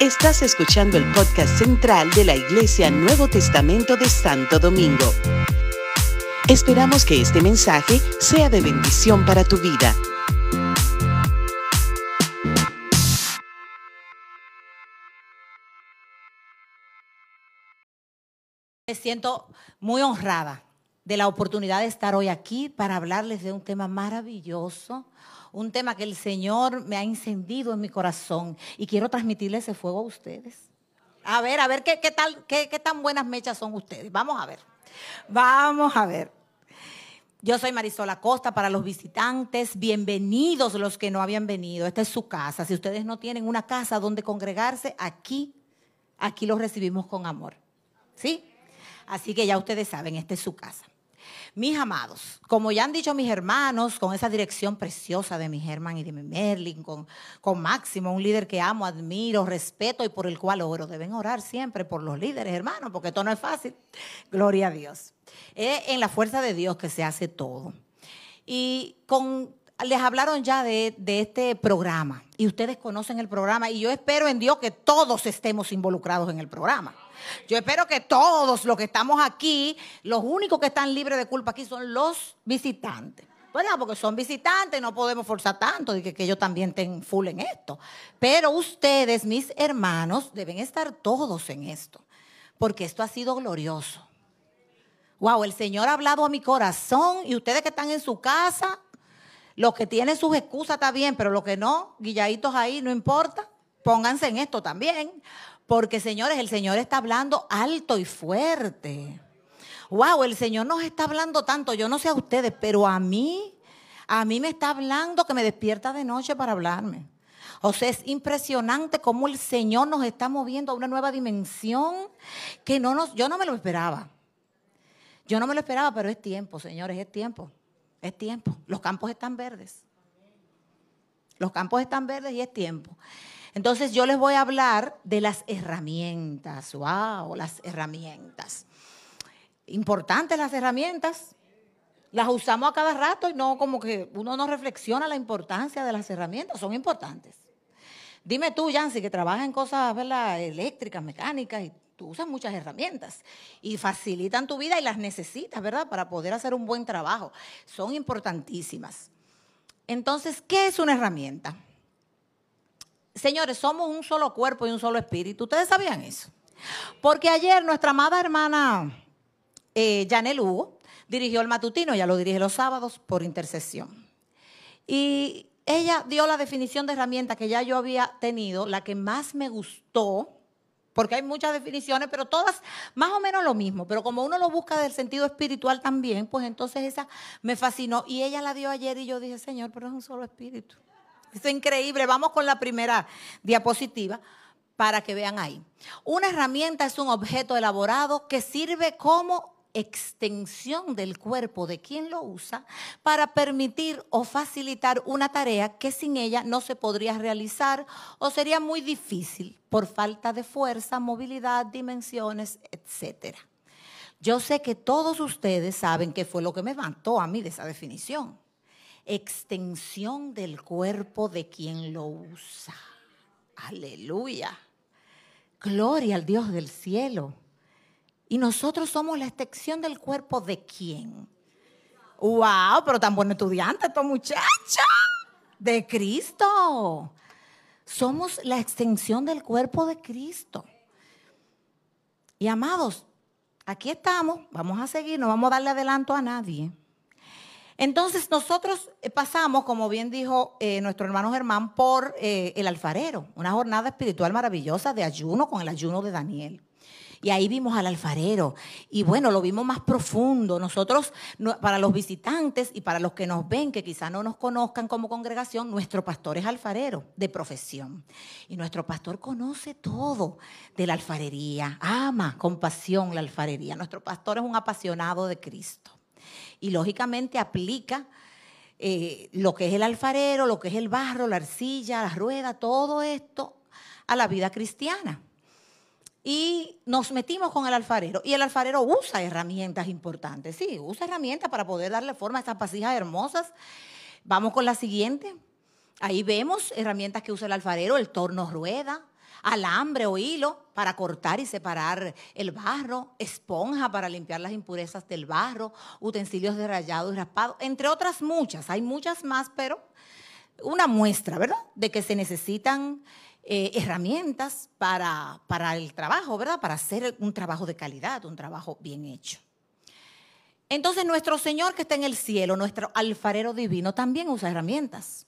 Estás escuchando el podcast central de la Iglesia Nuevo Testamento de Santo Domingo. Esperamos que este mensaje sea de bendición para tu vida. Me siento muy honrada de la oportunidad de estar hoy aquí para hablarles de un tema maravilloso, un tema que el Señor me ha encendido en mi corazón y quiero transmitirle ese fuego a ustedes. A ver, a ver qué, qué tal, qué, qué tan buenas mechas son ustedes. Vamos a ver. Vamos a ver. Yo soy Marisol Acosta para los visitantes. Bienvenidos los que no habían venido. Esta es su casa. Si ustedes no tienen una casa donde congregarse, aquí, aquí los recibimos con amor. ¿Sí? Así que ya ustedes saben, esta es su casa. Mis amados, como ya han dicho mis hermanos, con esa dirección preciosa de mi Germán y de mi Merlin, con, con Máximo, un líder que amo, admiro, respeto y por el cual oro. Deben orar siempre por los líderes, hermanos, porque esto no es fácil. Gloria a Dios. Es en la fuerza de Dios que se hace todo. Y con les hablaron ya de, de, este programa y ustedes conocen el programa y yo espero en Dios que todos estemos involucrados en el programa. Yo espero que todos los que estamos aquí, los únicos que están libres de culpa aquí son los visitantes. ¿verdad? Porque son visitantes, no podemos forzar tanto de que, que ellos también estén full en esto. Pero ustedes, mis hermanos, deben estar todos en esto, porque esto ha sido glorioso. Wow, el Señor ha hablado a mi corazón y ustedes que están en su casa, los que tienen sus excusas está bien, pero los que no, guilladitos ahí, no importa, pónganse en esto también. Porque, señores, el Señor está hablando alto y fuerte. Wow, el Señor nos está hablando tanto. Yo no sé a ustedes, pero a mí, a mí me está hablando que me despierta de noche para hablarme. O sea, es impresionante cómo el Señor nos está moviendo a una nueva dimensión que no nos, yo no me lo esperaba. Yo no me lo esperaba, pero es tiempo, señores, es tiempo. Es tiempo. Los campos están verdes. Los campos están verdes y es tiempo. Entonces yo les voy a hablar de las herramientas. ¡Wow! Las herramientas. Importantes las herramientas. Las usamos a cada rato y no como que uno no reflexiona la importancia de las herramientas. Son importantes. Dime tú, Yancy, que trabajas en cosas ¿verdad? eléctricas, mecánicas, y tú usas muchas herramientas y facilitan tu vida y las necesitas, ¿verdad? Para poder hacer un buen trabajo. Son importantísimas. Entonces, ¿qué es una herramienta? Señores, somos un solo cuerpo y un solo espíritu. ¿Ustedes sabían eso? Porque ayer nuestra amada hermana eh, Janel Hugo dirigió el matutino, ya lo dirige los sábados por intercesión. Y ella dio la definición de herramienta que ya yo había tenido, la que más me gustó, porque hay muchas definiciones, pero todas más o menos lo mismo. Pero como uno lo busca del sentido espiritual también, pues entonces esa me fascinó. Y ella la dio ayer y yo dije, Señor, pero es un solo espíritu. Es increíble. Vamos con la primera diapositiva para que vean ahí. Una herramienta es un objeto elaborado que sirve como extensión del cuerpo de quien lo usa para permitir o facilitar una tarea que sin ella no se podría realizar o sería muy difícil por falta de fuerza, movilidad, dimensiones, etc. Yo sé que todos ustedes saben qué fue lo que me mató a mí de esa definición extensión del cuerpo de quien lo usa. Aleluya. Gloria al Dios del cielo. Y nosotros somos la extensión del cuerpo de quién. Wow, pero tan buen estudiante estos muchachos. De Cristo. Somos la extensión del cuerpo de Cristo. Y amados, aquí estamos. Vamos a seguir, no vamos a darle adelanto a nadie. Entonces nosotros eh, pasamos, como bien dijo eh, nuestro hermano Germán, por eh, el alfarero, una jornada espiritual maravillosa de ayuno con el ayuno de Daniel. Y ahí vimos al alfarero. Y bueno, lo vimos más profundo. Nosotros, para los visitantes y para los que nos ven, que quizá no nos conozcan como congregación, nuestro pastor es alfarero de profesión. Y nuestro pastor conoce todo de la alfarería, ama con pasión la alfarería. Nuestro pastor es un apasionado de Cristo y lógicamente aplica eh, lo que es el alfarero, lo que es el barro, la arcilla, la rueda, todo esto a la vida cristiana. Y nos metimos con el alfarero. Y el alfarero usa herramientas importantes. Sí, usa herramientas para poder darle forma a estas vasijas hermosas. Vamos con la siguiente. Ahí vemos herramientas que usa el alfarero, el torno rueda, alambre o hilo para cortar y separar el barro, esponja para limpiar las impurezas del barro, utensilios de rayado y raspado, entre otras muchas. Hay muchas más, pero una muestra, ¿verdad? De que se necesitan eh, herramientas para, para el trabajo, ¿verdad? Para hacer un trabajo de calidad, un trabajo bien hecho. Entonces nuestro Señor que está en el cielo, nuestro alfarero divino, también usa herramientas,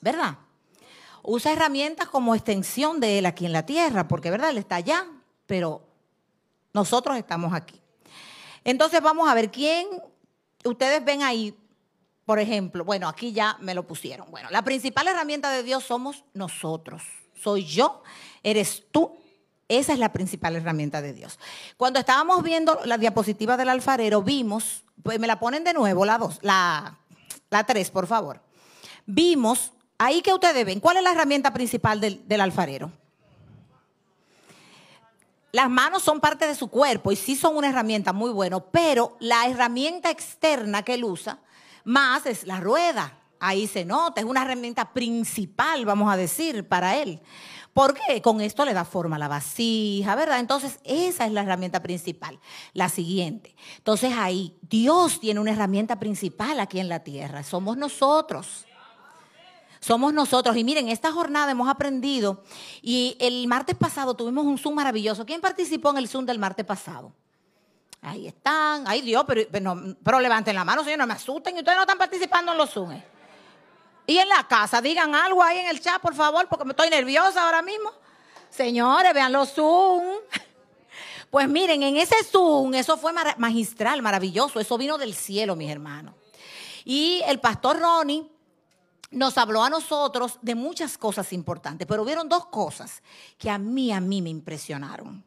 ¿verdad? Usa herramientas como extensión de Él aquí en la tierra, porque, ¿verdad? Él está allá, pero nosotros estamos aquí. Entonces vamos a ver quién, ustedes ven ahí, por ejemplo, bueno, aquí ya me lo pusieron. Bueno, la principal herramienta de Dios somos nosotros. Soy yo, eres tú. Esa es la principal herramienta de Dios. Cuando estábamos viendo la diapositiva del alfarero, vimos, pues me la ponen de nuevo, la dos, la, la tres, por favor. Vimos, ahí que ustedes ven, ¿cuál es la herramienta principal del, alfarero? Las manos son parte de su cuerpo y sí son una herramienta muy buena, pero la herramienta externa que él usa más es la rueda. Ahí se nota, es una herramienta principal, vamos a decir, para él. Porque con esto le da forma a la vasija, ¿verdad? Entonces, esa es la herramienta principal. La siguiente. Entonces, ahí, Dios tiene una herramienta principal aquí en la tierra. Somos nosotros. Somos nosotros. Y miren, esta jornada hemos aprendido. Y el martes pasado tuvimos un Zoom maravilloso. ¿Quién participó en el Zoom del martes pasado? Ahí están. Ay Dios, pero, pero, levanten la mano, señor, no me asusten. Ustedes no están participando en los Zooms. Y en la casa, digan algo ahí en el chat, por favor, porque me estoy nerviosa ahora mismo. Señores, vean los Zoom. Pues miren, en ese Zoom, eso fue magistral, maravilloso. Eso vino del cielo, mis hermanos. Y el pastor Ronnie nos habló a nosotros de muchas cosas importantes, pero hubieron dos cosas que a mí, a mí me impresionaron.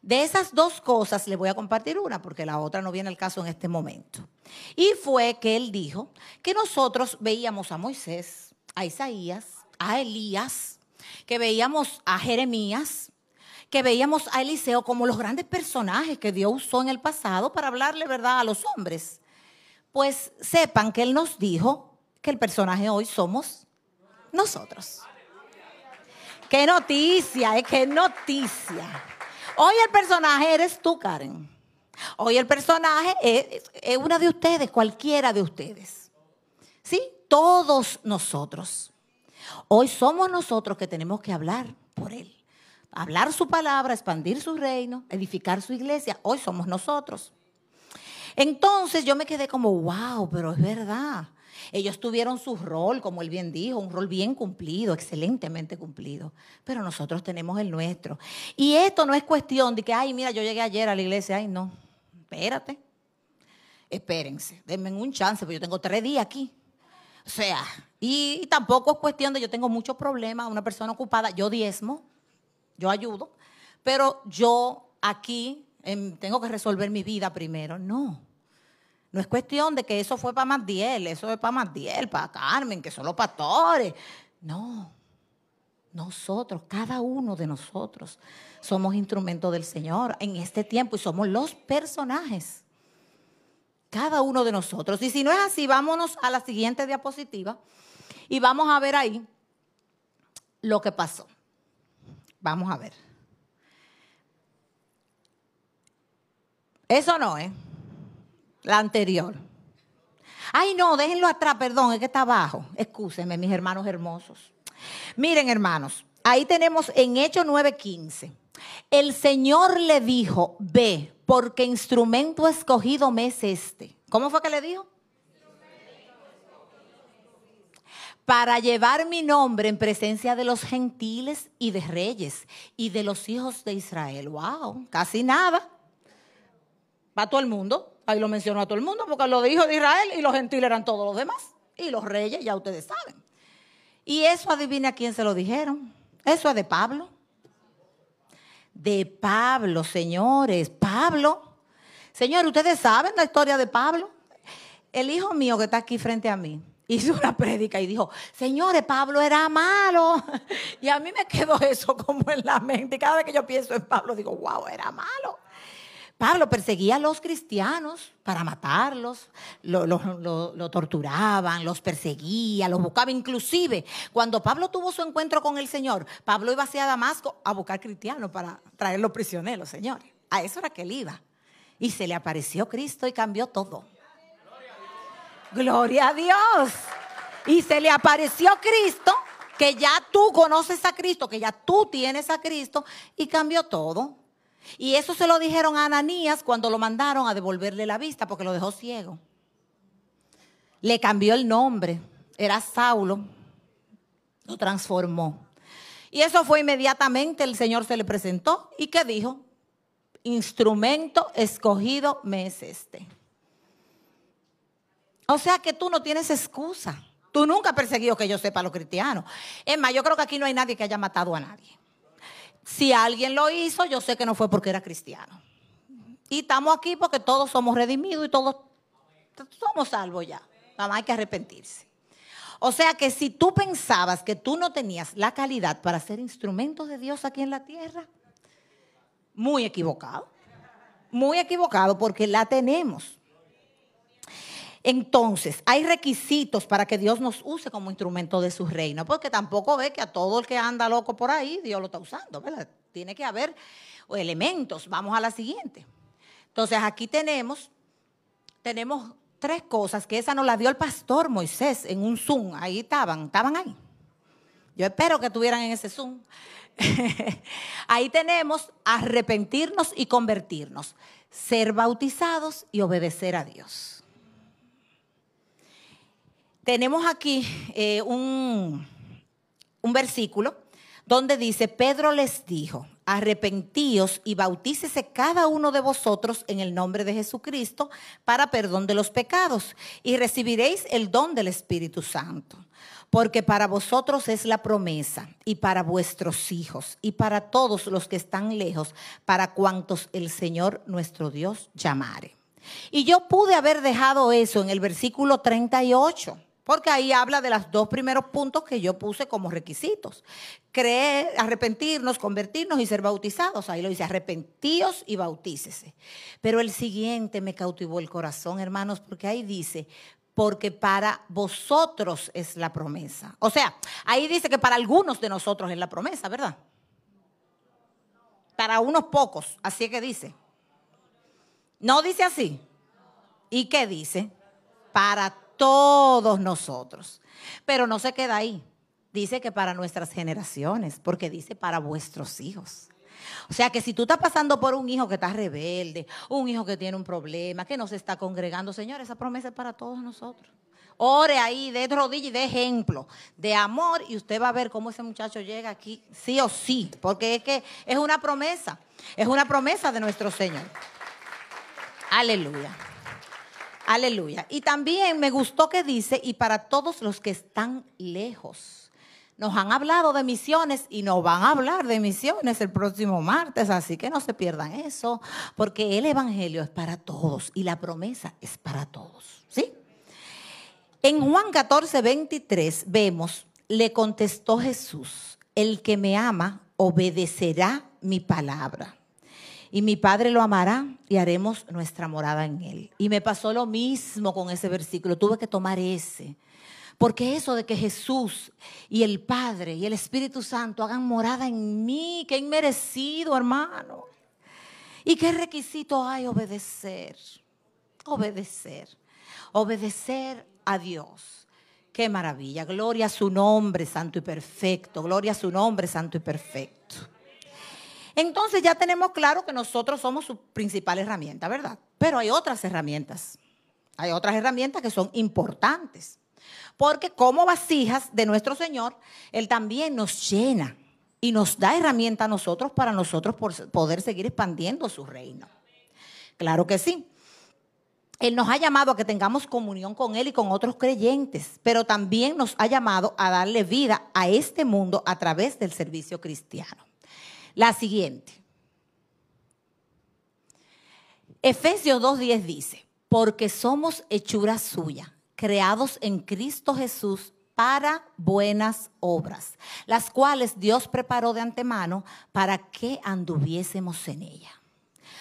De esas dos cosas le voy a compartir una porque la otra no viene al caso en este momento. Y fue que él dijo que nosotros veíamos a Moisés, a Isaías, a Elías, que veíamos a Jeremías, que veíamos a Eliseo como los grandes personajes que Dios usó en el pasado para hablarle verdad a los hombres. Pues sepan que él nos dijo que el personaje hoy somos nosotros. Qué noticia, ¿eh? qué noticia. Hoy el personaje eres tú, Karen. Hoy el personaje es, una de ustedes, cualquiera de ustedes. ¿Sí? Todos nosotros. Hoy somos nosotros que tenemos que hablar por Él. Hablar su palabra, expandir su reino, edificar su iglesia. Hoy somos nosotros. Entonces yo me quedé como, wow, pero es verdad. Ellos tuvieron su rol, como él bien dijo, un rol bien cumplido, excelentemente cumplido. Pero nosotros tenemos el nuestro. Y esto no es cuestión de que, ay, mira, yo llegué ayer a la iglesia. Ay, no, espérate. Espérense, denme un chance, porque yo tengo tres días aquí. O sea, y tampoco es cuestión de yo tengo muchos problemas, una persona ocupada, yo diezmo, yo ayudo, pero yo aquí em, tengo que resolver mi vida primero. No. No es cuestión de que eso fue para Madiel, eso es para Madiel, para Carmen, que son los pastores. No. Nosotros, cada uno de nosotros, somos instrumentos del Señor en este tiempo y somos los personajes. Cada uno de nosotros. Y si no es así, vámonos a la siguiente diapositiva y vamos a ver ahí lo que pasó. Vamos a ver. Eso no, ¿eh? La anterior. Ay, no, déjenlo atrás, perdón, es que está abajo. Excúsenme, mis hermanos hermosos. Miren, hermanos, ahí tenemos en Hechos 9:15. El Señor le dijo, ve, porque instrumento escogido me es este. ¿Cómo fue que le dijo? Para llevar mi nombre en presencia de los gentiles y de reyes y de los hijos de Israel. Wow, casi nada. Va todo el mundo. Ahí lo mencionó a todo el mundo porque lo dijo de Israel y los gentiles eran todos los demás. Y los reyes, ya ustedes saben. Y eso adivina a quién se lo dijeron. Eso es de Pablo. De Pablo, señores. Pablo. Señores, ustedes saben la historia de Pablo. El hijo mío que está aquí frente a mí hizo una prédica y dijo, señores, Pablo era malo. Y a mí me quedó eso como en la mente. Cada vez que yo pienso en Pablo, digo, wow, era malo. Pablo perseguía a los cristianos para matarlos, lo, torturaban, los perseguía, los buscaba. Inclusive, cuando Pablo tuvo su encuentro con el Señor, Pablo iba hacia Damasco a buscar cristianos para traerlos prisioneros, señores. A eso era que él iba. Y se le apareció Cristo y cambió todo. Gloria a Dios. Y se le apareció Cristo, que ya tú conoces a Cristo, que ya tú tienes a Cristo, y cambió todo. Y eso se lo dijeron a Ananías cuando lo mandaron a devolverle la vista porque lo dejó ciego. Le cambió el nombre. Era Saulo. Lo transformó. Y eso fue inmediatamente, el Señor se le presentó. ¿Y qué dijo? Instrumento escogido me es este. O sea que tú no tienes excusa. Tú nunca has perseguido que yo sepa a los cristianos. Es más, yo creo que aquí no hay nadie que haya matado a nadie. Si alguien lo hizo, yo sé que no fue porque era cristiano. Y estamos aquí porque todos somos redimidos y todos somos salvos ya. Nada más hay que arrepentirse. O sea que si tú pensabas que tú no tenías la calidad para ser instrumento de Dios aquí en la tierra, muy equivocado. Muy equivocado porque la tenemos. Entonces, hay requisitos para que Dios nos use como instrumento de su reino, porque tampoco ve que a todo el que anda loco por ahí, Dios lo está usando, ¿verdad? Tiene que haber elementos. Vamos a la siguiente. Entonces, aquí tenemos, tenemos tres cosas que esa nos la dio el pastor Moisés en un Zoom. Ahí estaban, estaban ahí. Yo espero que estuvieran en ese Zoom. ahí tenemos arrepentirnos y convertirnos, ser bautizados y obedecer a Dios tenemos aquí eh, un, un versículo donde dice, Pedro les dijo, arrepentíos y bautícese cada uno de vosotros en el nombre de Jesucristo para perdón de los pecados y recibiréis el don del Espíritu Santo. Porque para vosotros es la promesa y para vuestros hijos y para todos los que están lejos, para cuantos el Señor nuestro Dios llamare. Y yo pude haber dejado eso en el versículo 38 porque ahí habla de los dos primeros puntos que yo puse como requisitos. Creer, arrepentirnos, convertirnos y ser bautizados. Ahí lo dice, arrepentíos y bautícese. Pero el siguiente me cautivó el corazón, hermanos, porque ahí dice, porque para vosotros es la promesa. O sea, ahí dice que para algunos de nosotros es la promesa, ¿verdad? Para unos pocos, así es que dice. No dice así. ¿Y qué dice? Para todos nosotros. Pero no se queda ahí. Dice que para nuestras generaciones, porque dice para vuestros hijos. O sea que si tú estás pasando por un hijo que está rebelde, un hijo que tiene un problema, que no se está congregando, Señor, esa promesa es para todos nosotros. Ore ahí, de rodilla y de ejemplo, de amor, y usted va a ver cómo ese muchacho llega aquí, sí o sí, porque es que es una promesa, es una promesa de nuestro Señor. Aleluya. Aleluya. Y también me gustó que dice, y para todos los que están lejos. Nos han hablado de misiones y nos van a hablar de misiones el próximo martes, así que no se pierdan eso, porque el Evangelio es para todos y la promesa es para todos. ¿Sí? En Juan 14, 23 vemos, le contestó Jesús, el que me ama obedecerá mi palabra y mi Padre lo amará y haremos nuestra morada en él. Y me pasó lo mismo con ese versículo, tuve que tomar ese. Porque eso de que Jesús y el Padre y el Espíritu Santo hagan morada en mí, qué inmerecido, hermano. ¿Y qué requisito hay obedecer? Obedecer. Obedecer a Dios. Qué maravilla. Gloria a su nombre, santo y perfecto. Gloria a su nombre, santo y perfecto. Entonces ya tenemos claro que nosotros somos su principal herramienta, ¿verdad? Pero hay otras herramientas. Hay otras herramientas que son importantes. Porque como vasijas de nuestro Señor, Él también nos llena y nos da herramientas a nosotros para nosotros poder seguir expandiendo su reino. Claro que sí. Él nos ha llamado a que tengamos comunión con Él y con otros creyentes, pero también nos ha llamado a darle vida a este mundo a través del servicio cristiano. La siguiente. Efesios 2.10 dice, porque somos hechura suya, creados en Cristo Jesús para buenas obras, las cuales Dios preparó de antemano para que anduviésemos en ella.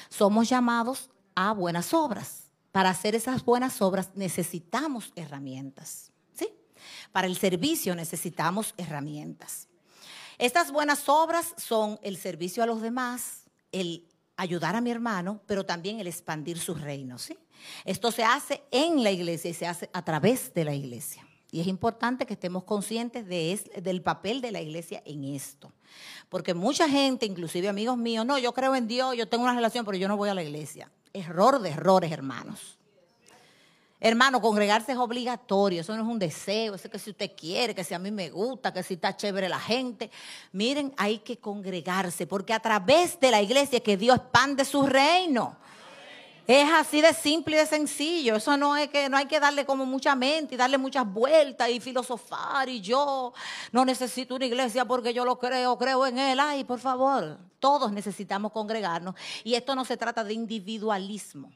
somos llamados a buenas obras. Para hacer esas buenas obras necesitamos herramientas. ¿sí? Para el servicio necesitamos herramientas. Estas buenas obras son el servicio a los demás, el ayudar a mi hermano, pero también el expandir su reino. ¿sí? Esto se hace en la iglesia y se hace a través de la iglesia. Y es importante que estemos conscientes de del papel de la iglesia en esto. Porque mucha gente, inclusive amigos míos, no, yo creo en Dios, yo tengo una relación, pero yo no voy a la iglesia. Error de errores, hermanos. Hermano, congregarse es obligatorio, eso no es un deseo, eso es que si usted quiere, que si a mí me gusta, que si está chévere la gente. Miren, hay que congregarse, porque a través de la iglesia es que Dios expande su reino. Es así de simple y de sencillo. Eso no es que no hay que darle como mucha mente y darle muchas vueltas y filosofar y yo no necesito una iglesia porque yo lo creo, creo en él. Ay, por favor, todos necesitamos congregarnos y esto no se trata de individualismo.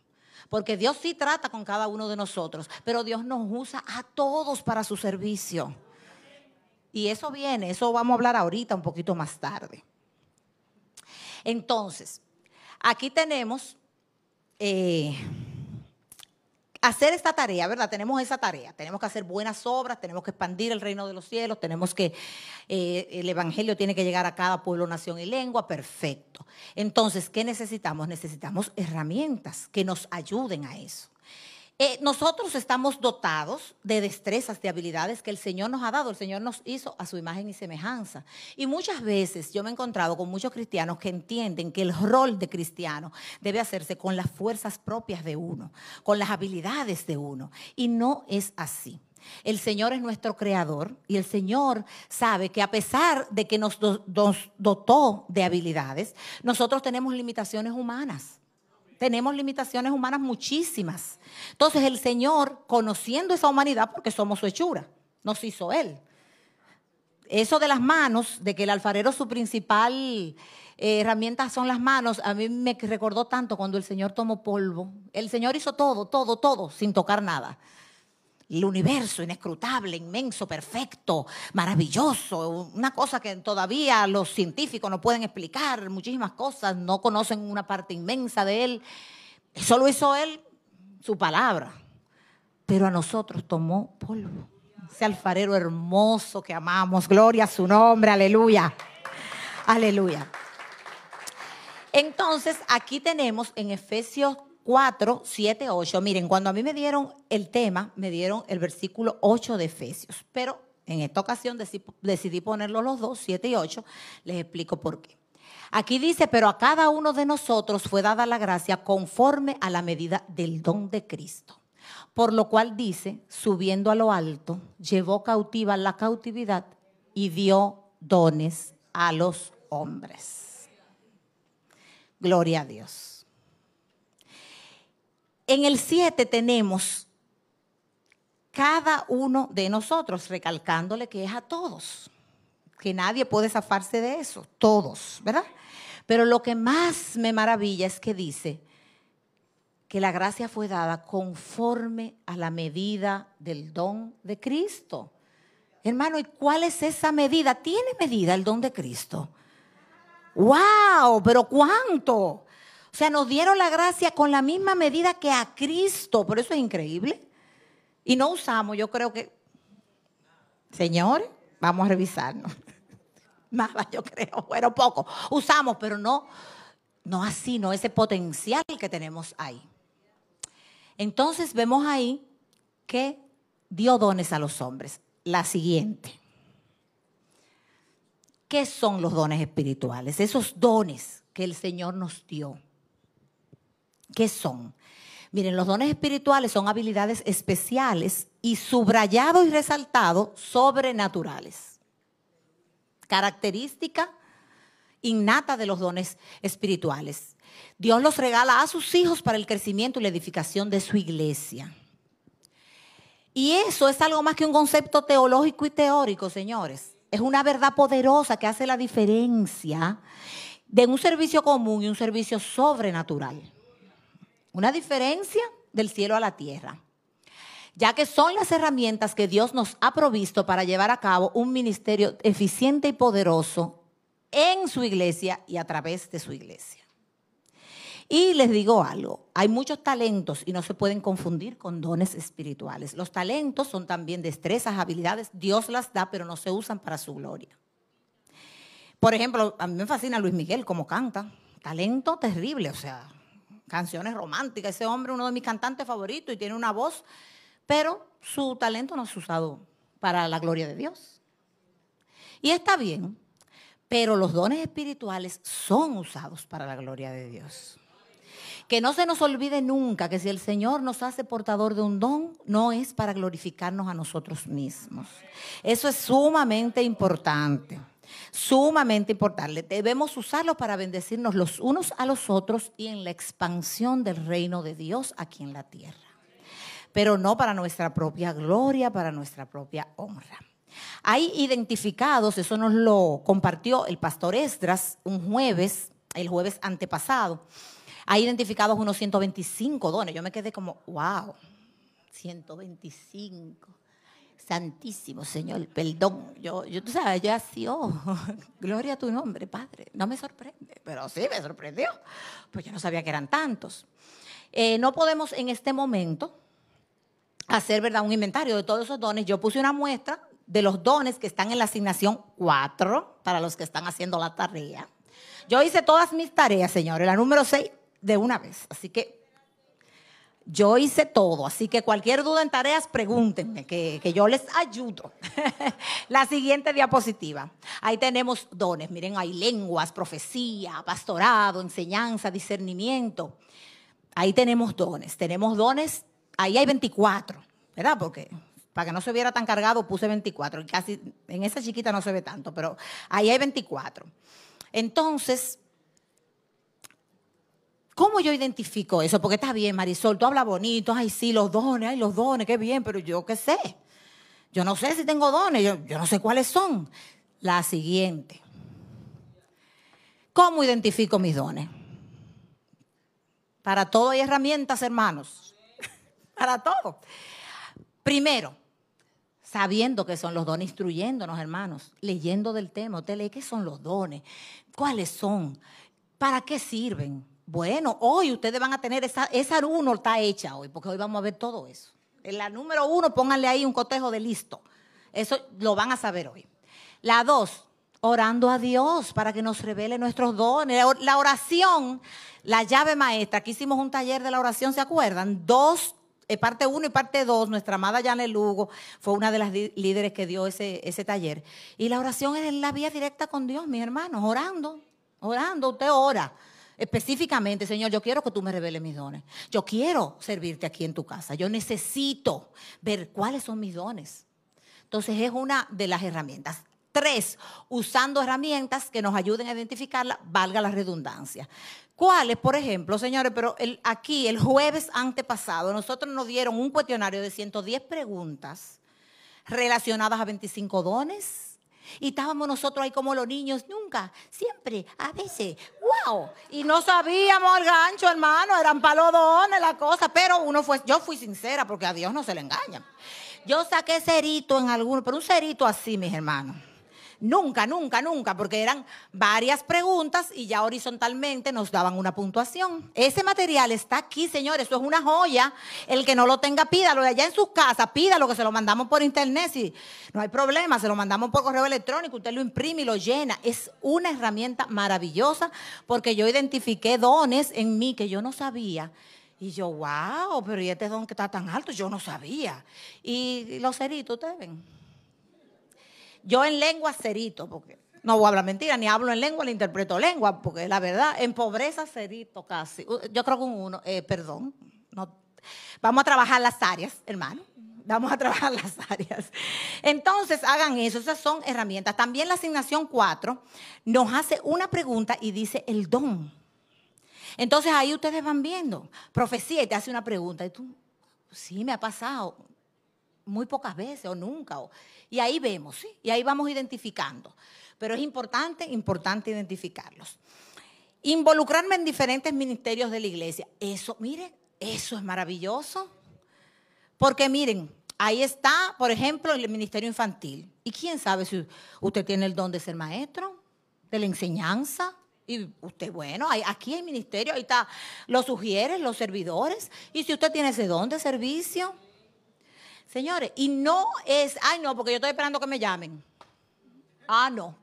Porque Dios sí trata con cada uno de nosotros, pero Dios nos usa a todos para su servicio. Y eso viene, eso vamos a hablar ahorita un poquito más tarde. Entonces, aquí tenemos eh, hacer esta tarea, ¿verdad? Tenemos esa tarea, tenemos que hacer buenas obras, tenemos que expandir el reino de los cielos, tenemos que, eh, el Evangelio tiene que llegar a cada pueblo, nación y lengua, perfecto. Entonces, ¿qué necesitamos? Necesitamos herramientas que nos ayuden a eso. Eh, nosotros estamos dotados de destrezas, de habilidades que el Señor nos ha dado. El Señor nos hizo a su imagen y semejanza. Y muchas veces yo me he encontrado con muchos cristianos que entienden que el rol de cristiano debe hacerse con las fuerzas propias de uno, con las habilidades de uno. Y no es así. El Señor es nuestro creador y el Señor sabe que a pesar de que nos, nos dotó de habilidades, nosotros tenemos limitaciones humanas. Tenemos limitaciones humanas muchísimas. Entonces el Señor, conociendo esa humanidad, porque somos su hechura, nos hizo Él. Eso de las manos, de que el alfarero su principal eh, herramienta son las manos, a mí me recordó tanto cuando el Señor tomó polvo. El Señor hizo todo, todo, todo, sin tocar nada el universo inescrutable, inmenso, perfecto, maravilloso, una cosa que todavía los científicos no pueden explicar, muchísimas cosas, no conocen una parte inmensa de él. Eso lo hizo él, su palabra. Pero a nosotros tomó polvo. Ese alfarero hermoso que amamos, gloria a su nombre, aleluya. Aleluya. Entonces, aquí tenemos en Efesios 4, 7, 8. Miren, cuando a mí me dieron el tema, me dieron el versículo 8 de Efesios, pero en esta ocasión decidí ponerlo los dos, 7 y 8. Les explico por qué. Aquí dice, pero a cada uno de nosotros fue dada la gracia conforme a la medida del don de Cristo. Por lo cual dice, subiendo a lo alto, llevó cautiva la cautividad y dio dones a los hombres. Gloria a Dios. En el 7 tenemos cada uno de nosotros, recalcándole que es a todos, que nadie puede zafarse de eso, todos, ¿verdad? Pero lo que más me maravilla es que dice que la gracia fue dada conforme a la medida del don de Cristo. Hermano, ¿y cuál es esa medida? ¿Tiene medida el don de Cristo? ¡Wow! ¿Pero cuánto? O sea, nos dieron la gracia con la misma medida que a Cristo. Por eso es increíble. Y no usamos, yo creo que, señores, vamos a revisarnos. Nada, yo creo, bueno, poco. Usamos, pero no, no así, no ese potencial que tenemos ahí. Entonces vemos ahí que dio dones a los hombres. La siguiente. ¿Qué son los dones espirituales? Esos dones que el Señor nos dio. ¿Qué son? Miren, los dones espirituales son habilidades especiales y subrayado y resaltado sobrenaturales. Característica innata de los dones espirituales. Dios los regala a sus hijos para el crecimiento y la edificación de su iglesia. Y eso es algo más que un concepto teológico y teórico, señores. Es una verdad poderosa que hace la diferencia de un servicio común y un servicio sobrenatural. Una diferencia del cielo a la tierra, ya que son las herramientas que Dios nos ha provisto para llevar a cabo un ministerio eficiente y poderoso en su iglesia y a través de su iglesia. Y les digo algo, hay muchos talentos y no se pueden confundir con dones espirituales. Los talentos son también destrezas, habilidades, Dios las da, pero no se usan para su gloria. Por ejemplo, a mí me fascina Luis Miguel como canta, talento terrible, o sea, canciones románticas, ese hombre es uno de mis cantantes favoritos y tiene una voz, pero su talento no es usado para la gloria de Dios. Y está bien, pero los dones espirituales son usados para la gloria de Dios. Que no se nos olvide nunca que si el Señor nos hace portador de un don, no es para glorificarnos a nosotros mismos. Eso es sumamente importante, sumamente importante. Debemos usarlo para bendecirnos los unos a los otros y en la expansión del reino de Dios aquí en la tierra. Pero no para nuestra propia gloria, para nuestra propia honra. Hay identificados, eso nos lo compartió el pastor Esdras un jueves, el jueves antepasado hay identificados unos 125 dones. Yo me quedé como, wow, 125. Santísimo Señor, perdón. Yo, tú sabes, yo así, oh, gloria a tu nombre, Padre. No me sorprende, pero sí me sorprendió. Pues yo no sabía que eran tantos. Eh, no podemos en este momento hacer, ¿verdad?, un inventario de todos esos dones. Yo puse una muestra de los dones que están en la asignación 4 para los que están haciendo la tarea. Yo hice todas mis tareas, señores. La número 6 de una vez. Así que yo hice todo, así que cualquier duda en tareas, pregúntenme, que, yo les ayudo. La siguiente diapositiva. Ahí tenemos dones. Miren, hay lenguas, profecía, pastorado, enseñanza, discernimiento. Ahí tenemos dones. Tenemos dones, ahí hay 24, ¿verdad? Porque para que no se viera tan cargado puse 24. Casi en esa chiquita no se ve tanto, pero ahí hay 24. Entonces, ¿Cómo yo identifico eso? Porque está bien, Marisol, tú hablas bonito, ay, sí, los dones, ay, los dones, qué bien, pero yo qué sé. Yo no sé si tengo dones, yo, no sé cuáles son. La siguiente. ¿Cómo identifico mis dones? Para todo hay herramientas, hermanos. Para todo. Primero, sabiendo que son los dones, instruyéndonos, hermanos, leyendo del tema. Usted lee qué son los dones, cuáles son, para qué sirven. Bueno, hoy ustedes van a tener esa, esa uno está hecha hoy, porque hoy vamos a ver todo eso. En la número uno, pónganle ahí un cotejo de listo. Eso lo van a saber hoy. La dos, orando a Dios para que nos revele nuestros dones. La oración, la llave maestra. Aquí hicimos un taller de la oración, ¿se acuerdan? Dos, eh, parte uno y parte dos. Nuestra amada Janet Lugo fue una de las líderes que dio ese, ese taller. Y la oración es la vía directa con Dios, mis hermanos, orando, orando. Usted ora. Específicamente, Señor, yo quiero que tú me reveles mis dones. Yo quiero servirte aquí en tu casa. Yo necesito ver cuáles son mis dones. Entonces es una de las herramientas. Tres, usando herramientas que nos ayuden a identificarla, valga la redundancia. ¿Cuáles? Por ejemplo, señores, pero aquí el jueves antepasado nosotros nos dieron un cuestionario de 110 preguntas relacionadas a 25 dones y estábamos nosotros ahí como los niños, nunca, siempre, a veces, Y no sabíamos el gancho, hermano, eran palodones la cosa, pero uno fue, yo fui sincera porque a Dios no se le engaña. Yo saqué cerito en alguno, pero un cerito así, mis hermanos. Nunca, nunca, nunca, porque eran varias preguntas y ya horizontalmente nos daban una puntuación. Ese material está aquí, señores, eso es una joya. El que no lo tenga, pídalo allá en sus casas, pídalo que se lo mandamos por internet, si no hay problema, se lo mandamos por correo electrónico, usted lo imprime y lo llena. Es una herramienta maravillosa porque yo identifiqué dones en mí que yo no sabía. Y yo, wow, pero ¿y este don que está tan alto? Yo no sabía. Y los ceritos, ustedes ven. Yo en lengua cerito, porque no voy a hablar mentira, ni hablo en lengua, ni interpreto lengua, porque la verdad, en pobreza cerito casi. Yo creo que un uno, eh, perdón, no, vamos a trabajar las áreas, hermano. Vamos a trabajar las áreas. Entonces, hagan eso, esas son herramientas. También la asignación 4 nos hace una pregunta y dice el don. Entonces ahí ustedes van viendo, profecía y te hace una pregunta y tú, sí, me ha pasado muy pocas veces o nunca. y ahí vemos, ¿sí? Y ahí vamos identificando. Pero es importante, importante identificarlos. Involucrarme en diferentes ministerios de la iglesia. Eso, miren, eso es maravilloso. Porque miren, ahí está, por ejemplo, el ministerio infantil. ¿Y quién sabe si usted tiene el don de ser maestro, de la enseñanza? Y usted, bueno, aquí hay ministerio, ahí está, los sugieres, los servidores. Y si usted tiene ese don de servicio, señores, y no es, ay no, porque yo estoy esperando que me llamen. Ah, no.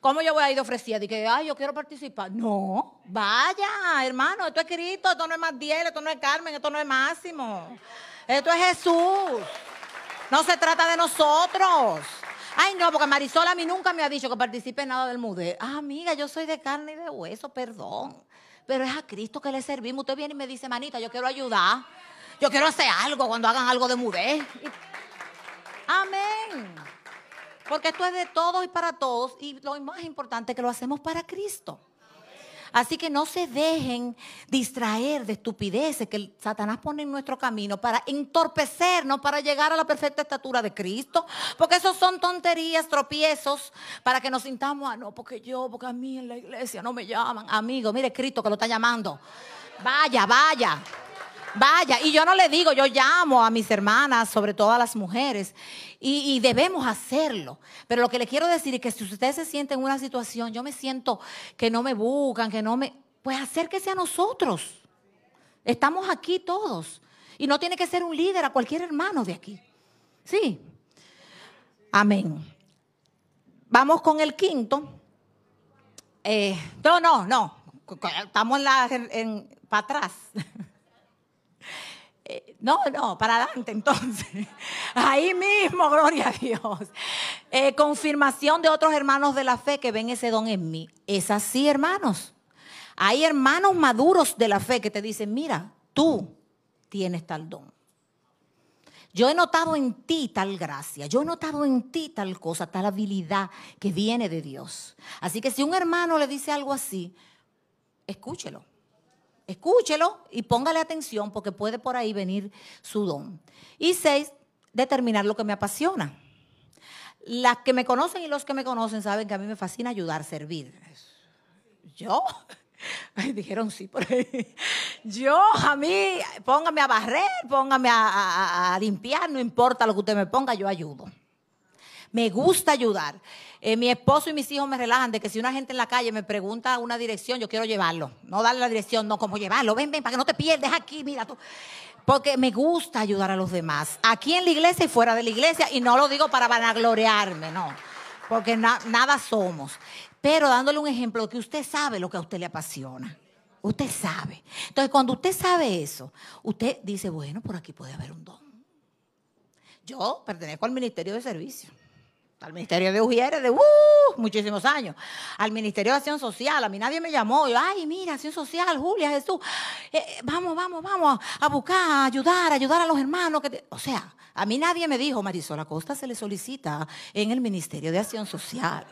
¿Cómo yo voy a ir ofrecida? Y que, ay, yo quiero participar. No, vaya, hermano, esto es Cristo, esto no es más Diel, esto no es Carmen, esto no es Máximo. Esto es Jesús. No se trata de nosotros. Ay, no, porque Marisol a mí nunca me ha dicho que participe en nada del MUDE. Ah, amiga, yo soy de carne y de hueso, perdón. Pero es a Cristo que le servimos. Usted viene y me dice, manita, yo quiero ayudar. Yo quiero hacer algo cuando hagan algo de MUDE. Amén. Porque esto es de todos y para todos. Y lo más importante es que lo hacemos para Cristo. Así que no se dejen distraer de estupideces que Satanás pone en nuestro camino para entorpecernos, para llegar a la perfecta estatura de Cristo. Porque esos son tonterías, tropiezos, para que nos sintamos, ah, no, porque yo, porque a mí en la iglesia no me llaman. Amigo, mire Cristo que lo está llamando. Vaya, vaya. Vaya, y yo no le digo, yo llamo a mis hermanas, sobre todo a las mujeres, y, debemos hacerlo. Pero lo que le quiero decir es que si usted se siente en una situación, yo me siento que no me buscan, que no me... Pues acérquese a nosotros. Estamos aquí todos. Y no tiene que ser un líder a cualquier hermano de aquí. Sí. Amén. Vamos con el quinto. Eh, no, no, no. Estamos en en, para atrás. No, no, para adelante entonces. Ahí mismo, gloria a Dios. Eh, confirmación de otros hermanos de la fe que ven ese don en mí. Es así, hermanos. Hay hermanos maduros de la fe que te dicen, mira, tú tienes tal don. Yo he notado en ti tal gracia, yo he notado en ti tal cosa, tal habilidad que viene de Dios. Así que si un hermano le dice algo así, escúchelo. Escúchelo y póngale atención porque puede por ahí venir su don. Y seis, determinar lo que me apasiona. Las que me conocen y los que me conocen saben que a mí me fascina ayudar, servir. Yo, dijeron sí por ahí. Yo, a mí, póngame a barrer, póngame a, a limpiar, no importa lo que usted me ponga, yo ayudo. Me gusta ayudar. Eh, mi esposo y mis hijos me relajan de que si una gente en la calle me pregunta una dirección, yo quiero llevarlo. No darle la dirección, no como llevarlo. Ven, ven, para que no te pierdes aquí, mira tú. Porque me gusta ayudar a los demás, aquí en la iglesia y fuera de la iglesia. Y no lo digo para vanagloriarme, no. Porque nada somos. Pero dándole un ejemplo que usted sabe lo que a usted le apasiona. Usted sabe. Entonces, cuando usted sabe eso, usted dice, bueno, por aquí puede haber un don. Yo pertenezco al Ministerio de Servicio al Ministerio de Ujieres de uh, muchísimos años, al Ministerio de Acción Social. A mí nadie me llamó. Yo, ay, mira, Acción Social, Julia, Jesús. Eh, eh, vamos, vamos, vamos a buscar, a ayudar, a ayudar a los hermanos. Que O sea, a mí nadie me dijo, Marisol Acosta se le solicita en el Ministerio de Acción Social.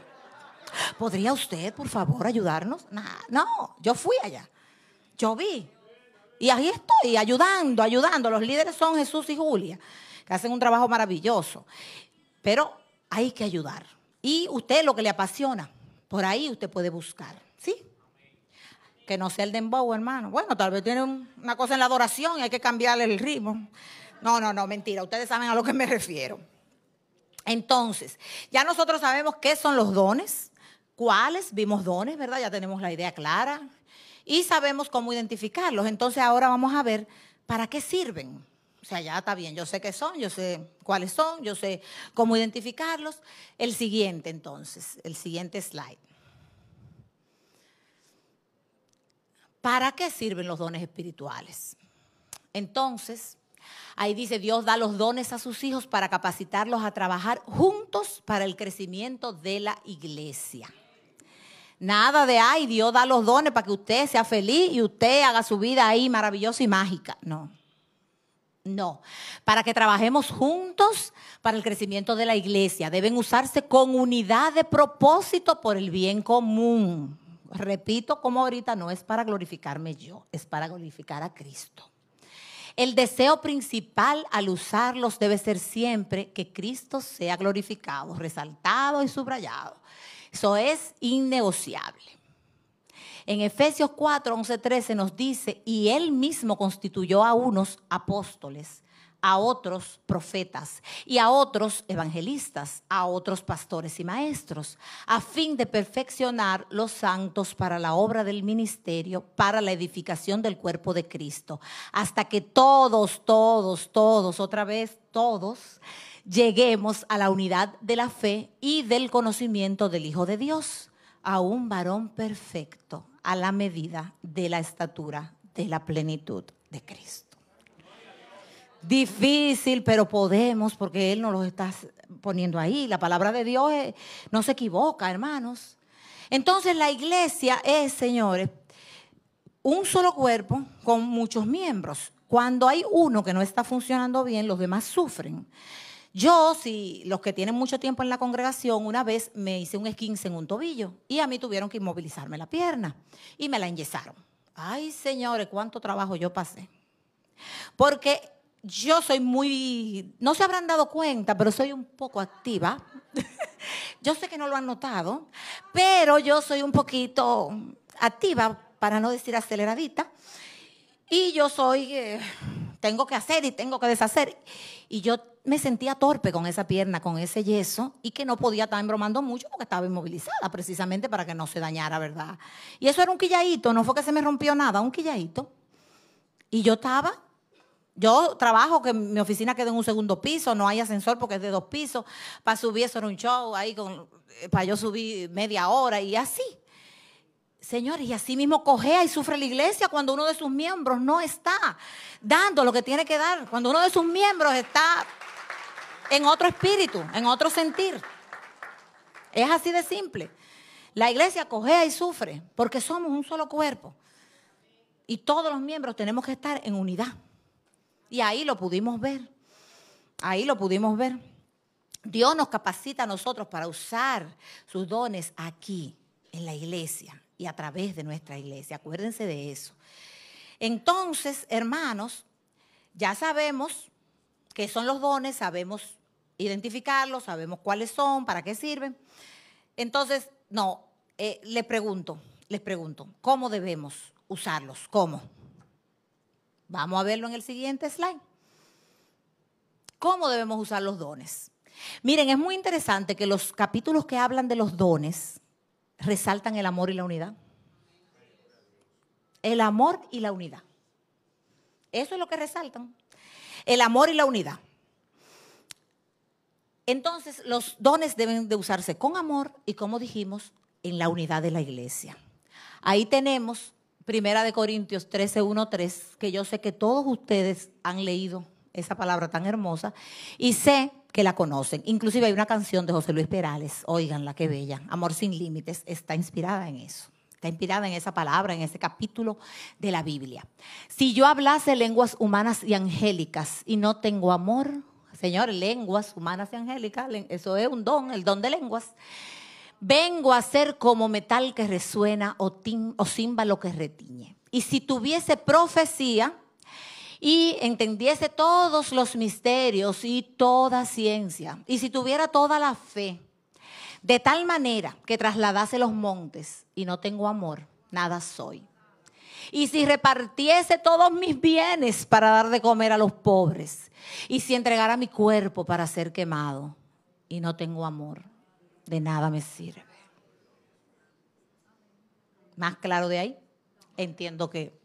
¿Podría usted, por favor, ayudarnos? no, yo fui allá. Yo vi. Y ahí estoy, ayudando, ayudando. Los líderes son Jesús y Julia, que hacen un trabajo maravilloso. Pero hay que ayudar. Y usted lo que le apasiona, por ahí usted puede buscar, ¿sí? Que no sea el dembow, hermano. Bueno, tal vez tiene una cosa en la adoración y hay que cambiarle el ritmo. No, no, no, mentira. Ustedes saben a lo que me refiero. Entonces, ya nosotros sabemos qué son los dones, cuáles, vimos dones, ¿verdad? Ya tenemos la idea clara y sabemos cómo identificarlos. Entonces, ahora vamos a ver para qué sirven. O sea, ya está bien, yo sé qué son, yo sé cuáles son, yo sé cómo identificarlos. El siguiente, entonces, el siguiente slide. ¿Para qué sirven los dones espirituales? Entonces, ahí dice, Dios da los dones a sus hijos para capacitarlos a trabajar juntos para el crecimiento de la iglesia. Nada de, ay, Dios da los dones para que usted sea feliz y usted haga su vida ahí maravillosa y mágica. No. No, para que trabajemos juntos para el crecimiento de la iglesia. Deben usarse con unidad de propósito por el bien común. Repito, como ahorita no es para glorificarme yo, es para glorificar a Cristo. El deseo principal al usarlos debe ser siempre que Cristo sea glorificado, resaltado y subrayado. Eso es innegociable. En Efesios 4, 11, 13 nos dice, y él mismo constituyó a unos apóstoles, a otros profetas y a otros evangelistas, a otros pastores y maestros, a fin de perfeccionar los santos para la obra del ministerio, para la edificación del cuerpo de Cristo, hasta que todos, todos, todos, otra vez todos, lleguemos a la unidad de la fe y del conocimiento del Hijo de Dios, a un varón perfecto, a la medida de la estatura de la plenitud de Cristo. Difícil, pero podemos porque Él nos lo está poniendo ahí. La palabra de Dios no se equivoca, hermanos. Entonces la iglesia es, señores, un solo cuerpo con muchos miembros. Cuando hay uno que no está funcionando bien, los demás sufren. Yo, si los que tienen mucho tiempo en la congregación, una vez me hice un esquince en un tobillo y a mí tuvieron que inmovilizarme la pierna y me la enyesaron. Ay, señores, cuánto trabajo yo pasé. Porque yo soy muy, no se habrán dado cuenta, pero soy un poco activa. yo sé que no lo han notado, pero yo soy un poquito activa, para no decir aceleradita. Y yo soy, eh, tengo que hacer y tengo que deshacer. Y yo me sentía torpe con esa pierna, con ese yeso, y que no podía estar embromando mucho porque estaba inmovilizada, precisamente para que no se dañara, ¿verdad? Y eso era un quilladito, no fue que se me rompió nada, un quilladito. Y yo estaba yo trabajo que mi oficina queda en un segundo piso, no hay ascensor porque es de dos pisos. Para subir eso era un show ahí con, eh, para yo subir media hora y así. Señores, y así mismo cojea y sufre la iglesia cuando uno de sus miembros no está dando lo que tiene que dar, cuando uno de sus miembros está en otro espíritu, en otro sentir. Es así de simple. La iglesia cojea y sufre porque somos un solo cuerpo. Y todos los miembros tenemos que estar en unidad. Y ahí lo pudimos ver. Ahí lo pudimos ver. Dios nos capacita a nosotros para usar sus dones aquí, en la iglesia y a través de nuestra iglesia. Acuérdense de eso. Entonces, hermanos, ya sabemos qué son los dones, sabemos identificarlos, sabemos cuáles son, para qué sirven. Entonces, no, eh, les pregunto, les pregunto, ¿cómo debemos usarlos? ¿Cómo? Vamos a verlo en el siguiente slide. ¿Cómo debemos usar los dones? Miren, es muy interesante que los capítulos que hablan de los dones resaltan el amor y la unidad. El amor y la unidad. Eso es lo que resaltan. El amor y la unidad. Entonces, los dones deben de usarse con amor y, como dijimos, en la unidad de la iglesia. Ahí tenemos Primera de Corintios 13, 1, 3, que yo sé que todos ustedes han leído esa palabra tan hermosa y sé que la conocen. Inclusive hay una canción de José Luis Perales, oiganla, qué bella, Amor sin límites, está inspirada en eso. Está inspirada en esa palabra, en ese capítulo de la Biblia. Si yo hablase lenguas humanas y angélicas y no tengo amor, Señor, lenguas humanas y angélicas, eso es un don, el don de lenguas. Vengo a ser como metal que resuena o, o címbalo que retiñe. Y si tuviese profecía y entendiese todos los misterios y toda ciencia, y si tuviera toda la fe, de tal manera que trasladase los montes y no tengo amor, nada soy. Y si repartiese todos mis bienes para dar de comer a los pobres, y si entregara mi cuerpo para ser quemado y no tengo amor, de nada me sirve. Más claro de ahí, entiendo que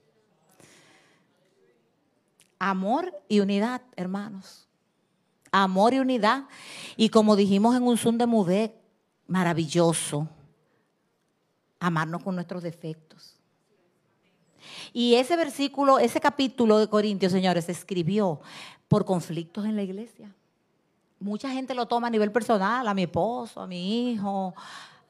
amor y unidad, hermanos. Amor y unidad. Y como dijimos en un Zoom de Mudé, maravilloso, amarnos con nuestros defectos. Y ese versículo, ese capítulo de Corintios, señores, se escribió por conflictos en la iglesia mucha gente lo toma a nivel personal, a mi esposo, a mi hijo.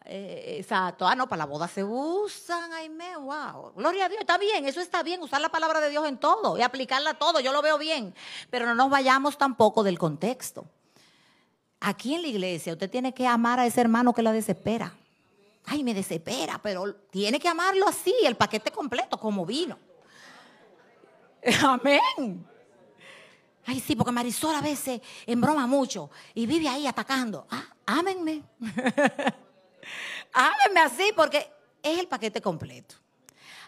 Eh, exacto. Ah, no, para la boda se usan, ay, me, wow. Gloria a Dios, está bien, eso está bien, usar la palabra de Dios en todo y aplicarla a todo, yo lo veo bien. Pero no nos vayamos tampoco del contexto. Aquí en la iglesia usted tiene que amar a ese hermano que la desespera. Ay, me desespera, pero tiene que amarlo así, el paquete completo, como vino. Amén. Ay, sí, porque Marisol a veces embroma mucho y vive ahí atacando. Ah, ámenme. ámenme así porque es el paquete completo.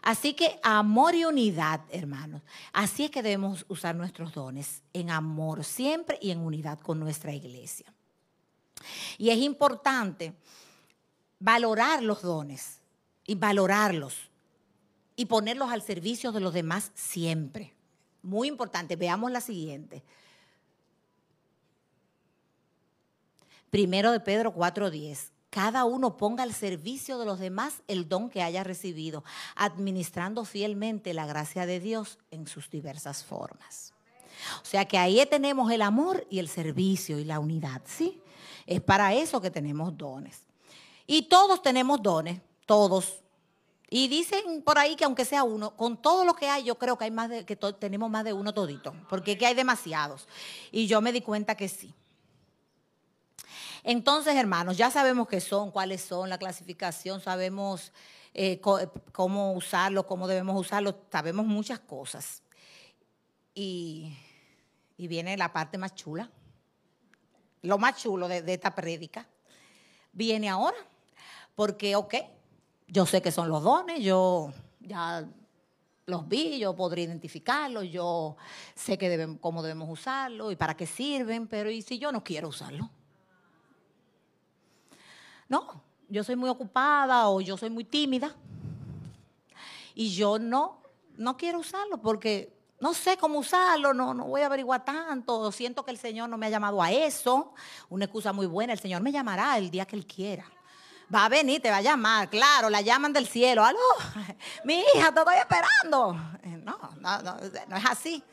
Así que amor y unidad, hermanos. Así es que debemos usar nuestros dones, en amor siempre y en unidad con nuestra iglesia. Y es importante valorar los dones y valorarlos y ponerlos al servicio de los demás siempre. Muy importante, veamos la siguiente. Primero de Pedro 4:10 cada uno ponga al servicio de los demás el don que haya recibido, administrando fielmente la gracia de Dios en sus diversas formas. O sea que ahí tenemos el amor y el servicio y la unidad, ¿sí? Es para eso que tenemos dones. Y todos tenemos dones, todos. Y dicen por ahí que aunque sea uno, con todo lo que hay, yo creo que hay más de, que tenemos más de uno todito, porque es que hay demasiados. Y yo me di cuenta que sí. Entonces, hermanos, ya sabemos qué son, cuáles son, la clasificación, sabemos eh, cómo usarlo, cómo debemos usarlo, sabemos muchas cosas. Y, viene la parte más chula, lo más chulo de, esta prédica. Viene ahora, porque, ok, yo sé que son los dones, yo ya los vi, yo podría identificarlos, yo sé que cómo debemos usarlo y para qué sirven, pero ¿y si yo no quiero usarlo? No, yo soy muy ocupada o yo soy muy tímida y yo no, no quiero usarlo porque no sé cómo usarlo, no, no voy a averiguar tanto, siento que el Señor no me ha llamado a eso. Una excusa muy buena, el Señor me llamará el día que Él quiera. Va a venir, te va a llamar, claro, la llaman del cielo. Aló, mi hija, te estoy esperando. Eh, no, no, no, no es así.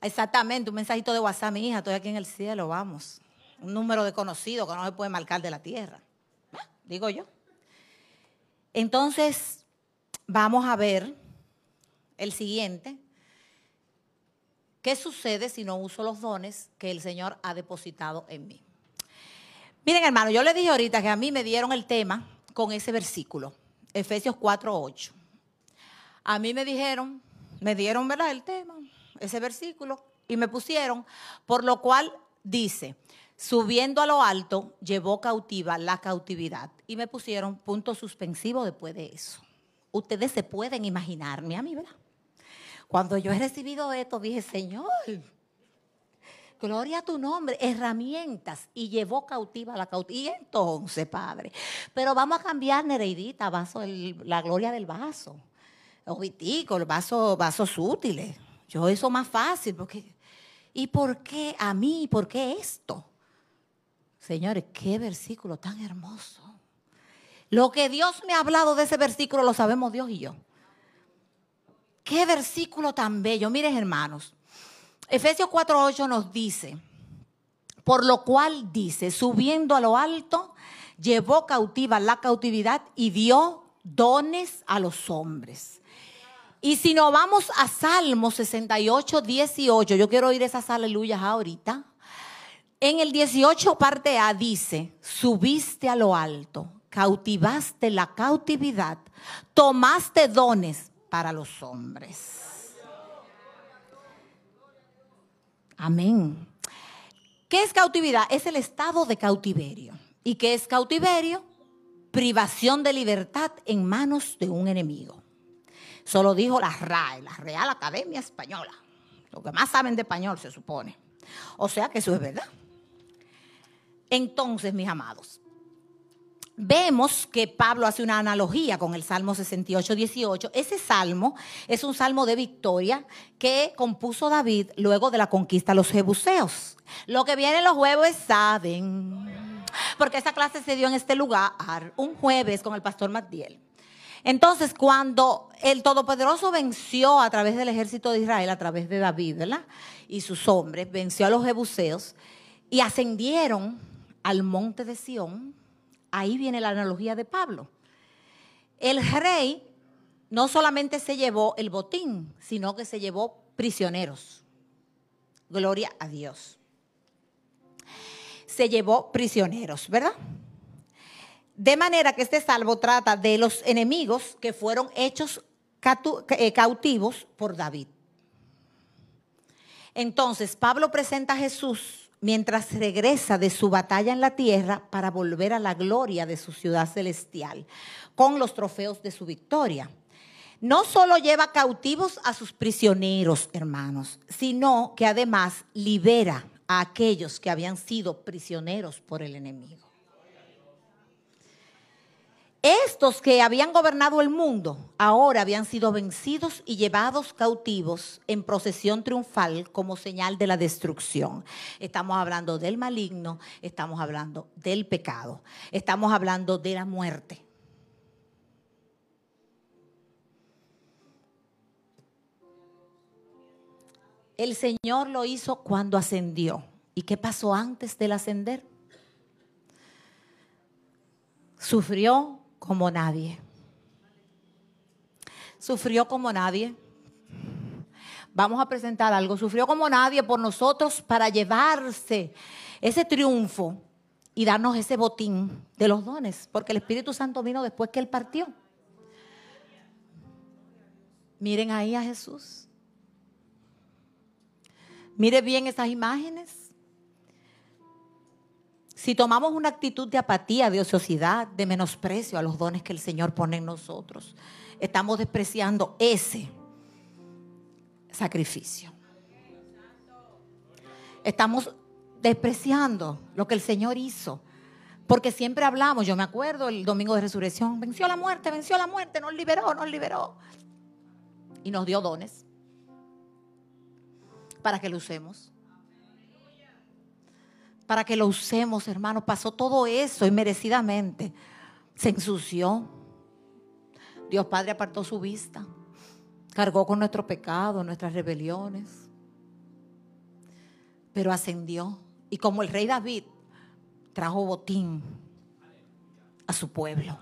Exactamente, un mensajito de WhatsApp, mi hija, estoy aquí en el cielo, vamos. Un número desconocido que no se puede marcar de la tierra digo yo. Entonces, vamos a ver el siguiente. ¿Qué sucede si no uso los dones que el Señor ha depositado en mí? Miren, hermano, yo le dije ahorita que a mí me dieron el tema con ese versículo, Efesios 4:8. A mí me dijeron, me dieron, ¿verdad? El tema, ese versículo, y me pusieron, por lo cual dice, Subiendo a lo alto, llevó cautiva la cautividad. Y me pusieron punto suspensivo después de eso. Ustedes se pueden imaginarme a mí, ¿verdad? Cuando yo he recibido esto, dije, Señor, gloria a tu nombre, herramientas. Y llevó cautiva la cautividad. Y entonces, Padre, pero vamos a cambiar, Nereidita, vaso, la gloria del vaso. Ojitico, el vaso, vasos útiles. Yo eso más fácil, porque... ¿Y por qué a mí? ¿Por qué esto? Señores, qué versículo tan hermoso. Lo que Dios me ha hablado de ese versículo lo sabemos Dios y yo. Qué versículo tan bello. Miren, hermanos. Efesios 4:8 nos dice, por lo cual dice, subiendo a lo alto, llevó cautiva la cautividad y dio dones a los hombres. Y si nos vamos a Salmo 68, 18, yo quiero oír esas aleluyas ahorita. En el 18 parte A dice, subiste a lo alto, cautivaste la cautividad, tomaste dones para los hombres. Amén. ¿Qué es cautividad? Es el estado de cautiverio. ¿Y qué es cautiverio? Privación de libertad en manos de un enemigo. Solo dijo la RAE, la Real Academia Española. Lo que más saben de español se supone. O sea que eso es verdad. Entonces, mis amados, vemos que Pablo hace una analogía con el Salmo 68, 18. Ese salmo es un salmo de victoria que compuso David luego de la conquista de los jebuseos. Lo que viene los jueves saben, porque esa clase se dio en este lugar un jueves con el pastor Matiel. Entonces, cuando el Todopoderoso venció a través del ejército de Israel, a través de David y sus hombres, venció a los jebuseos y ascendieron al monte de Sión, ahí viene la analogía de Pablo. El rey no solamente se llevó el botín, sino que se llevó prisioneros. Gloria a Dios. Se llevó prisioneros, ¿verdad? De manera que este salvo trata de los enemigos que fueron hechos eh, cautivos por David. Entonces, Pablo presenta a Jesús mientras regresa de su batalla en la tierra para volver a la gloria de su ciudad celestial, con los trofeos de su victoria. no solo lleva cautivos a sus prisioneros, hermanos, sino que además libera a aquellos que habían sido prisioneros por el enemigo. Estos que habían gobernado el mundo ahora habían sido vencidos y llevados cautivos en procesión triunfal como señal de la destrucción. Estamos hablando del maligno, estamos hablando del pecado, estamos hablando de la muerte. El Señor lo hizo cuando ascendió. ¿Y qué pasó antes del ascender? Sufrió como nadie. Sufrió como nadie. Vamos a presentar algo. Sufrió como nadie por nosotros para llevarse ese triunfo y darnos ese botín de los dones, porque el Espíritu Santo vino después que Él partió. Miren ahí a Jesús. Mire bien esas imágenes. Si tomamos una actitud de apatía, de ociosidad, de menosprecio a los dones que el Señor pone en nosotros, estamos despreciando ese sacrificio. Estamos despreciando lo que el Señor hizo. Porque siempre hablamos, yo me acuerdo el domingo de resurrección, venció la muerte, venció la muerte, nos liberó, nos liberó. Y nos dio dones para que lo usemos para que lo usemos, hermano. Pasó todo eso inmerecidamente. Se ensució. Dios Padre apartó su vista. Cargó con nuestro pecado, nuestras rebeliones. Pero ascendió. Y como el rey David trajo botín a su pueblo.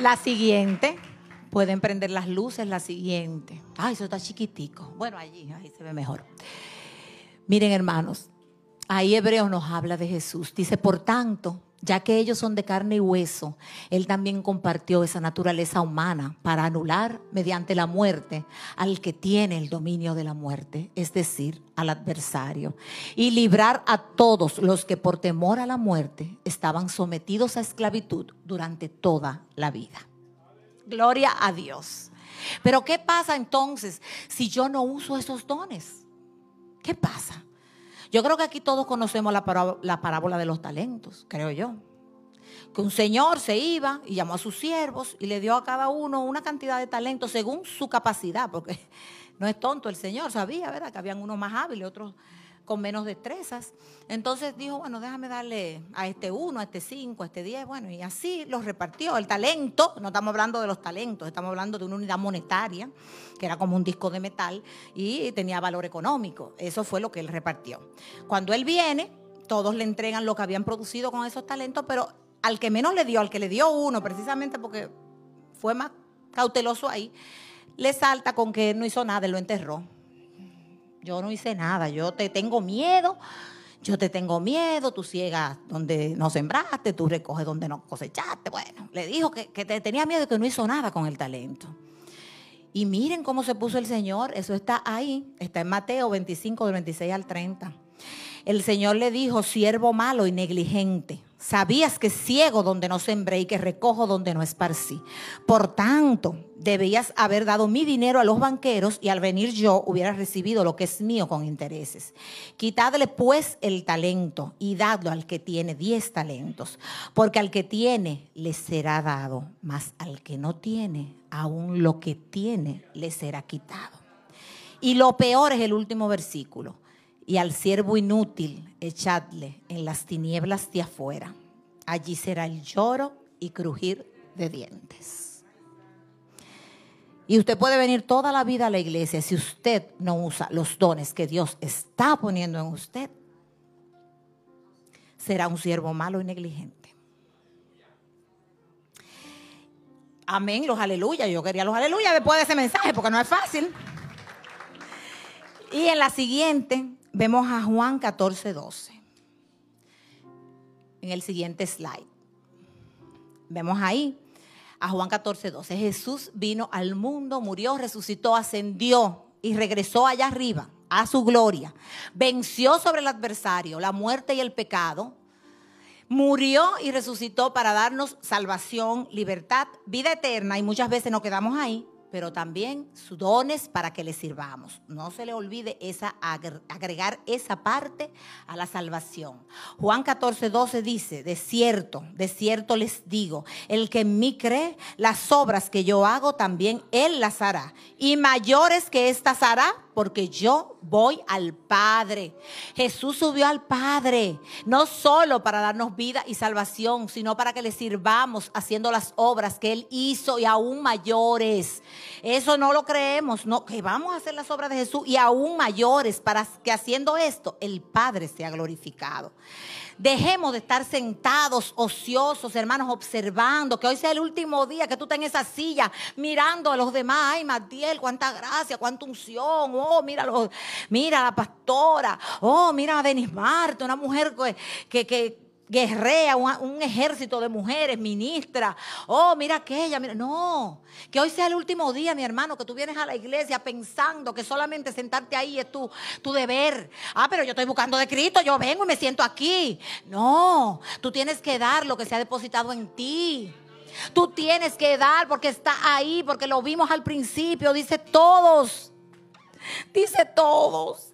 La siguiente Pueden prender las luces, la siguiente. Ay, eso está chiquitico. Bueno, allí, ahí se ve mejor. Miren, hermanos, ahí Hebreos nos habla de Jesús. Dice, por tanto, ya que ellos son de carne y hueso, Él también compartió esa naturaleza humana para anular mediante la muerte al que tiene el dominio de la muerte, es decir, al adversario, y librar a todos los que por temor a la muerte estaban sometidos a esclavitud durante toda la vida. Gloria a Dios. Pero ¿qué pasa entonces si yo no uso esos dones? ¿Qué pasa? Yo creo que aquí todos conocemos la parábola, de los talentos, creo yo. Que un señor se iba y llamó a sus siervos y le dio a cada uno una cantidad de talentos según su capacidad, porque no es tonto el señor, sabía, ¿verdad? Que habían unos más hábiles, otros con menos destrezas. Entonces dijo, bueno, déjame darle a este uno, a este cinco, a este diez, bueno, y así los repartió. El talento, no estamos hablando de los talentos, estamos hablando de una unidad monetaria, que era como un disco de metal y tenía valor económico. Eso fue lo que él repartió. Cuando él viene, todos le entregan lo que habían producido con esos talentos, pero al que menos le dio, al que le dio uno, precisamente porque fue más cauteloso ahí, le salta con que no hizo nada, lo enterró yo no hice nada, yo te tengo miedo, yo te tengo miedo, tú ciegas donde no sembraste, tú recoges donde no cosechaste. Bueno, le dijo que, que te tenía miedo y que no hizo nada con el talento. Y miren cómo se puso el Señor, eso está ahí, está en Mateo 25, del 26 al 30. El Señor le dijo, siervo malo y negligente. Sabías que ciego donde no sembré y que recojo donde no esparcí. Por tanto, debías haber dado mi dinero a los banqueros y al venir yo hubiera recibido lo que es mío con intereses. Quitadle pues el talento y dadlo al que tiene diez talentos, porque al que tiene le será dado, mas al que no tiene, aún lo que tiene le será quitado. Y lo peor es el último versículo y al siervo inútil echadle en las tinieblas de afuera. Allí será el lloro y crujir de dientes. Y usted puede venir toda la vida a la iglesia si usted no usa los dones que Dios está poniendo en usted. Será un siervo malo y negligente. Amén, los aleluya. Yo quería los aleluya después de ese mensaje porque no es fácil. Y en la siguiente, vemos a Juan 14, 12. En el siguiente slide. Vemos ahí a Juan 14, 12. Jesús vino al mundo, murió, resucitó, ascendió y regresó allá arriba a su gloria. Venció sobre el adversario, la muerte y el pecado. murió y resucitó para darnos salvación, libertad, vida eterna y muchas veces nos quedamos ahí pero también sus dones para que le sirvamos. No se le olvide esa, agregar esa parte a la salvación. Juan 14, 12 dice, de cierto, de cierto les digo, el que en mí cree, las obras que yo hago también él las hará. Y mayores que estas hará porque yo voy al Padre. Jesús subió al Padre, no solo para darnos vida y salvación, sino para que le sirvamos haciendo las obras que Él hizo y aún mayores. Eso no lo creemos, no, que vamos a hacer las obras de Jesús y aún mayores para que haciendo esto el Padre sea glorificado. Dejemos de estar sentados, ociosos, hermanos, observando que hoy sea el último día que tú estás en esa silla mirando a los demás. Ay, Matiel, cuánta gracia, cuánta unción. Oh, mira, mira a la pastora. Oh, mira a Denis Marte, una mujer que, que guerrea, un, ejército de mujeres, ministra. Oh, mira aquella, mira. No, que hoy sea el último día, mi hermano, que tú vienes a la iglesia pensando que solamente sentarte ahí es tu, tu deber. Ah, pero yo estoy buscando de Cristo, yo vengo y me siento aquí. No, tú tienes que dar lo que se ha depositado en ti. Tú tienes que dar porque está ahí, porque lo vimos al principio, dice todos. Dice todos.